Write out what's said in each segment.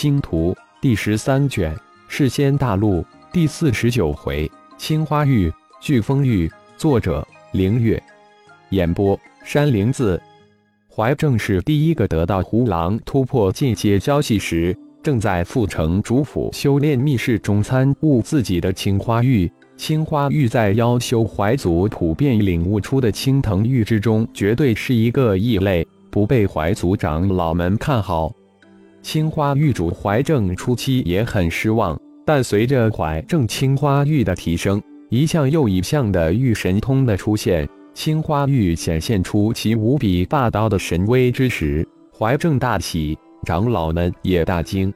星图》第十三卷，世仙大陆第四十九回，青花玉，飓风玉。作者：凌月。演播：山灵子。怀正是第一个得到胡狼突破境界消息时，正在阜城主府修炼密室中参悟自己的青花玉。青花玉在妖修怀族普遍领悟出的青藤玉之中，绝对是一个异类，不被怀族长老们看好。青花玉主怀正初期也很失望，但随着怀正青花玉的提升，一项又一项的玉神通的出现，青花玉显现出其无比霸道的神威之时，怀正大喜，长老们也大惊。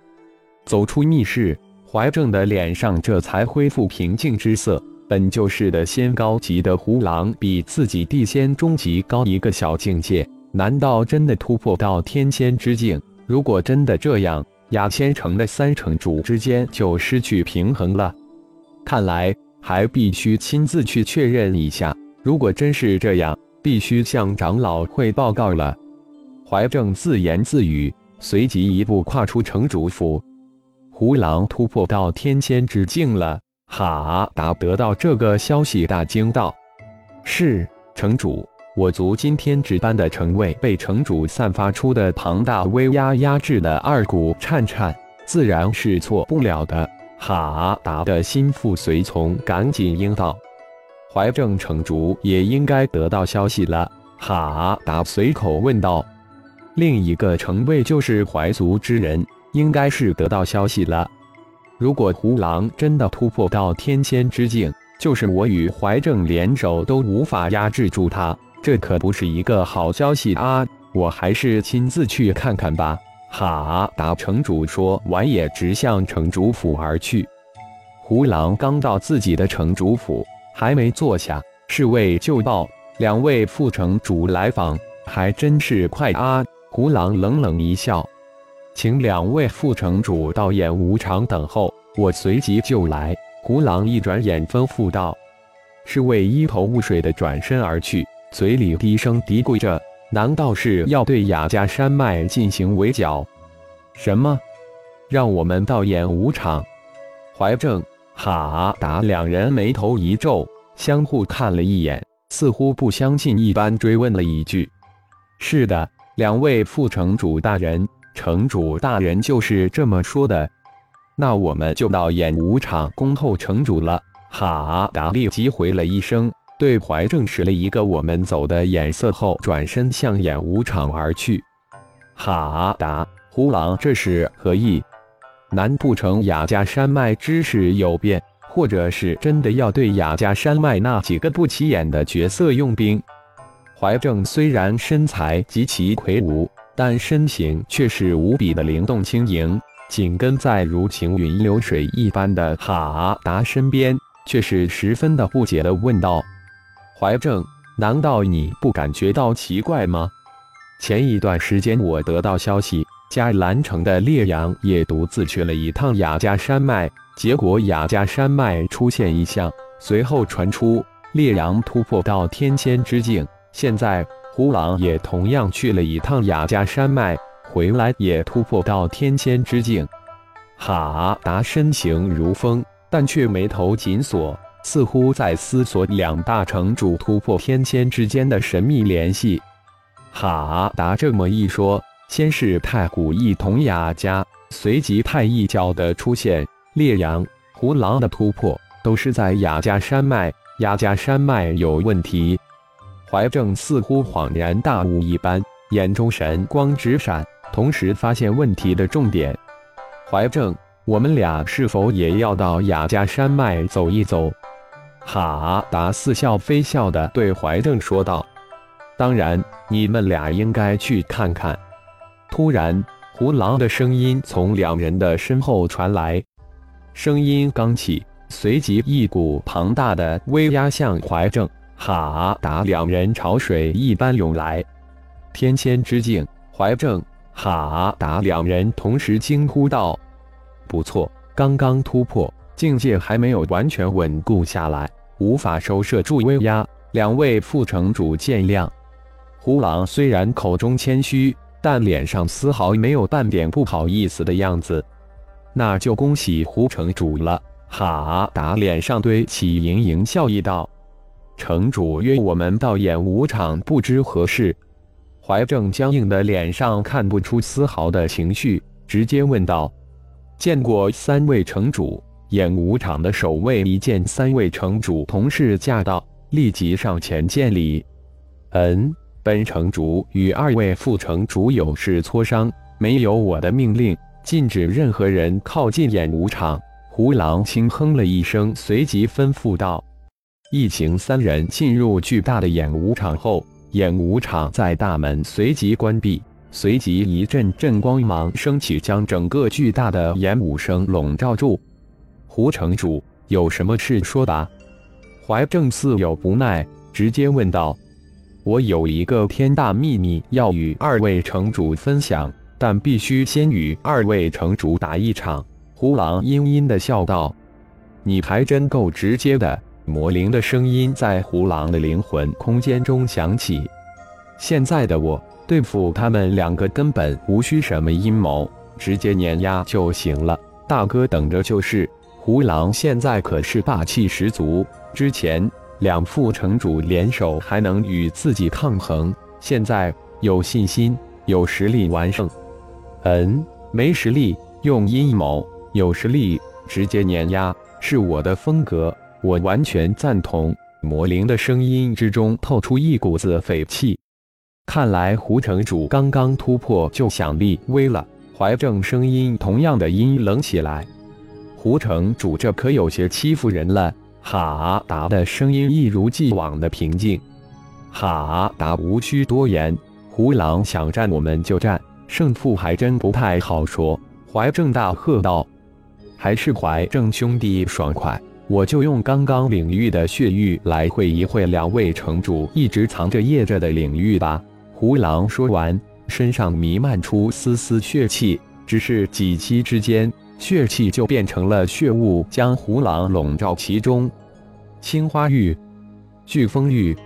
走出密室，怀正的脸上这才恢复平静之色。本就是的仙高级的胡狼，比自己地仙中级高一个小境界，难道真的突破到天仙之境？如果真的这样，雅仙城的三城主之间就失去平衡了。看来还必须亲自去确认一下。如果真是这样，必须向长老会报告了。怀正自言自语，随即一步跨出城主府。胡狼突破到天仙之境了！哈达得到这个消息，大惊道：“是城主。”我族今天值班的城卫被城主散发出的庞大威压压制的二股颤颤，自然是错不了的。哈达的心腹随从赶紧应道：“怀正城主也应该得到消息了。”哈达随口问道：“另一个城卫就是怀族之人，应该是得到消息了。如果胡狼真的突破到天仙之境，就是我与怀正联手都无法压制住他。”这可不是一个好消息啊！我还是亲自去看看吧。哈达城主说完，也直向城主府而去。胡狼刚到自己的城主府，还没坐下，侍卫就报两位副城主来访，还真是快啊！胡狼冷冷一笑，请两位副城主到演武场等候，我随即就来。胡狼一转眼吩咐道，侍卫一头雾水的转身而去。嘴里低声嘀咕着：“难道是要对雅加山脉进行围剿？什么？让我们到演武场？”怀正、哈达两人眉头一皱，相互看了一眼，似乎不相信一般，追问了一句：“是的，两位副城主大人，城主大人就是这么说的。那我们就到演武场恭候城主了。”哈达立即回了一声。对怀正使了一个我们走的眼色后，转身向演武场而去。哈达胡狼这是何意？难不成雅加山脉之事有变，或者是真的要对雅加山脉那几个不起眼的角色用兵？怀正虽然身材极其魁梧，但身形却是无比的灵动轻盈，紧跟在如行云流水一般的哈达身边，却是十分的不解的问道。怀正，难道你不感觉到奇怪吗？前一段时间我得到消息，加兰城的烈阳也独自去了一趟雅加山脉，结果雅加山脉出现异象，随后传出烈阳突破到天仙之境。现在胡狼也同样去了一趟雅加山脉，回来也突破到天仙之境。哈达身形如风，但却眉头紧锁。似乎在思索两大城主突破天仙之间的神秘联系。哈达这么一说，先是太古一同雅家，随即太一教的出现，烈阳、胡狼的突破，都是在雅家山脉。雅家山脉有问题。怀正似乎恍然大悟一般，眼中神光直闪，同时发现问题的重点。怀正，我们俩是否也要到雅家山脉走一走？哈达似笑非笑的对怀正说道：“当然，你们俩应该去看看。”突然，胡狼的声音从两人的身后传来，声音刚起，随即一股庞大的威压向怀正、哈达两人潮水一般涌来。天仙之境，怀正、哈达两人同时惊呼道：“不错，刚刚突破。”境界还没有完全稳固下来，无法收摄住威压。两位副城主见谅。胡狼虽然口中谦虚，但脸上丝毫没有半点不好意思的样子。那就恭喜胡城主了。哈达脸上堆起盈盈笑意道：“城主约我们到演武场，不知何事？”怀正僵硬的脸上看不出丝毫的情绪，直接问道：“见过三位城主。”演武场的守卫一见三位城主同时驾到，立即上前见礼。嗯，本城主与二位副城主有事磋商，没有我的命令，禁止任何人靠近演武场。胡狼轻哼了一声，随即吩咐道：“一行三人进入巨大的演武场后，演武场在大门随即关闭，随即一阵阵光芒升起，将整个巨大的演武声笼罩住。胡城主有什么事说吧？”怀正似有不耐，直接问道：“我有一个天大秘密要与二位城主分享，但必须先与二位城主打一场。”胡狼阴阴的笑道：“你还真够直接的。”魔灵的声音在胡狼的灵魂空间中响起：“现在的我对付他们两个根本无需什么阴谋，直接碾压就行了。大哥等着就是。”胡狼现在可是霸气十足，之前两副城主联手还能与自己抗衡，现在有信心、有实力完胜。嗯，没实力用阴谋。有实力直接碾压是我的风格，我完全赞同。魔灵的声音之中透出一股子匪气。看来胡城主刚刚突破就想立威了。怀正声音同样的阴冷起来。胡城主这可有些欺负人了。哈达的声音一如既往的平静。哈达无需多言，胡狼想战我们就战，胜负还真不太好说。怀正大喝道。还是怀正兄弟爽快，我就用刚刚领域的血域来会一会两位城主一直藏着掖着的领域吧。胡狼说完，身上弥漫出丝丝血气，只是几息之间，血气就变成了血雾，将胡狼笼罩其中。青花玉、飓风玉，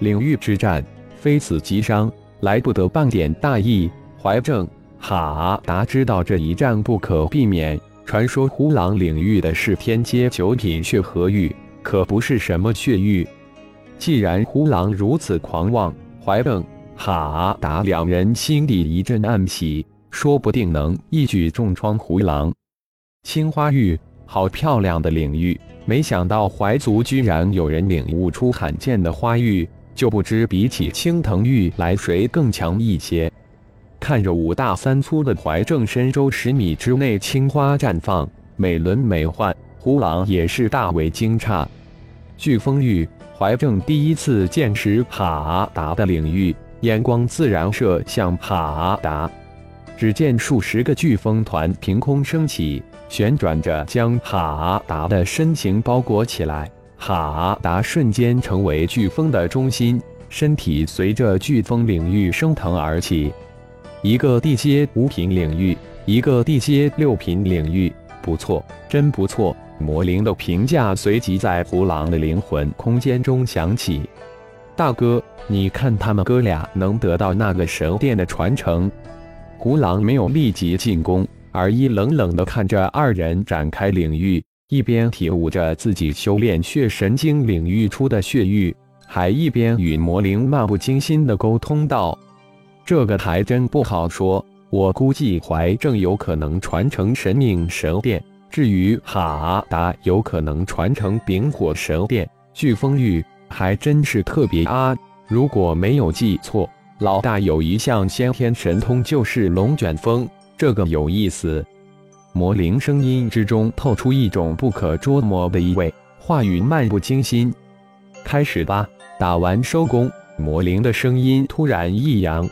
领域之战，非死即伤，来不得半点大意。怀正、哈达知道这一战不可避免。传说胡狼领域的是天阶九品血河玉，可不是什么血玉。既然胡狼如此狂妄，怀正、哈达两人心底一阵暗喜，说不定能一举重创胡狼。青花玉，好漂亮的领域，没想到怀族居然有人领悟出罕见的花玉，就不知比起青藤玉来谁更强一些。看着五大三粗的怀正身周十米之内青花绽放，美轮美奂，胡狼也是大为惊诧。飓风玉，怀正第一次见识哈达的领域，眼光自然射向哈达。只见数十个飓风团凭空升起，旋转着将哈达的身形包裹起来。哈达瞬间成为飓风的中心，身体随着飓风领域升腾而起。一个地阶五品领域，一个地阶六品领域，不错，真不错。魔灵的评价随即在胡狼的灵魂空间中响起。大哥，你看他们哥俩能得到那个神殿的传承？胡狼没有立即进攻，而一冷冷地看着二人展开领域，一边体悟着自己修炼血神经领域出的血域，还一边与魔灵漫不经心地沟通道。这个还真不好说，我估计怀正有可能传承神命神殿，至于哈达有可能传承丙火神殿。飓风域还真是特别啊！如果没有记错，老大有一项先天神通就是龙卷风，这个有意思。魔灵声音之中透出一种不可捉摸的意味，话语漫不经心。开始吧，打完收工。魔灵的声音突然一扬。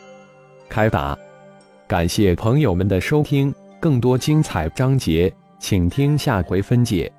开打！感谢朋友们的收听，更多精彩章节，请听下回分解。